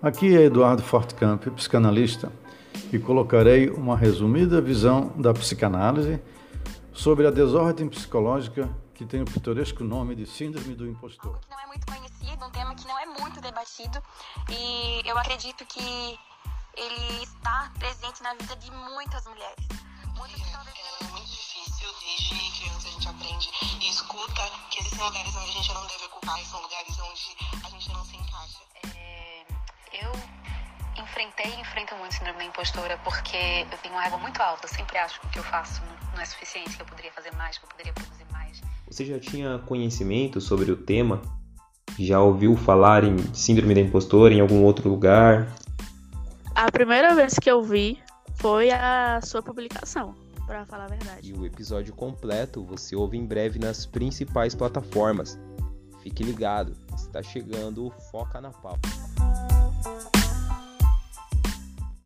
Aqui é Eduardo Fortcamp, psicanalista, e colocarei uma resumida visão da psicanálise sobre a desordem psicológica que tem o pitoresco nome de Síndrome do Impostor. Algo que não é muito conhecido, um tema que não é muito debatido, e eu acredito que ele está presente na vida de muitas mulheres. Muitas que talvez... É muito difícil, desde criança a gente aprende e escuta que existem lugares onde a gente não deve ocupar, são lugares onde a gente não se encaixa. Enfrentei e enfrento muito síndrome da impostora porque eu tenho uma ego muito alta. Eu sempre acho que o que eu faço não é suficiente, que eu poderia fazer mais, que eu poderia produzir mais. Você já tinha conhecimento sobre o tema? Já ouviu falar em síndrome da impostora em algum outro lugar? A primeira vez que eu vi foi a sua publicação, para falar a verdade. E o episódio completo você ouve em breve nas principais plataformas. Fique ligado, está chegando o Foca na Pauta.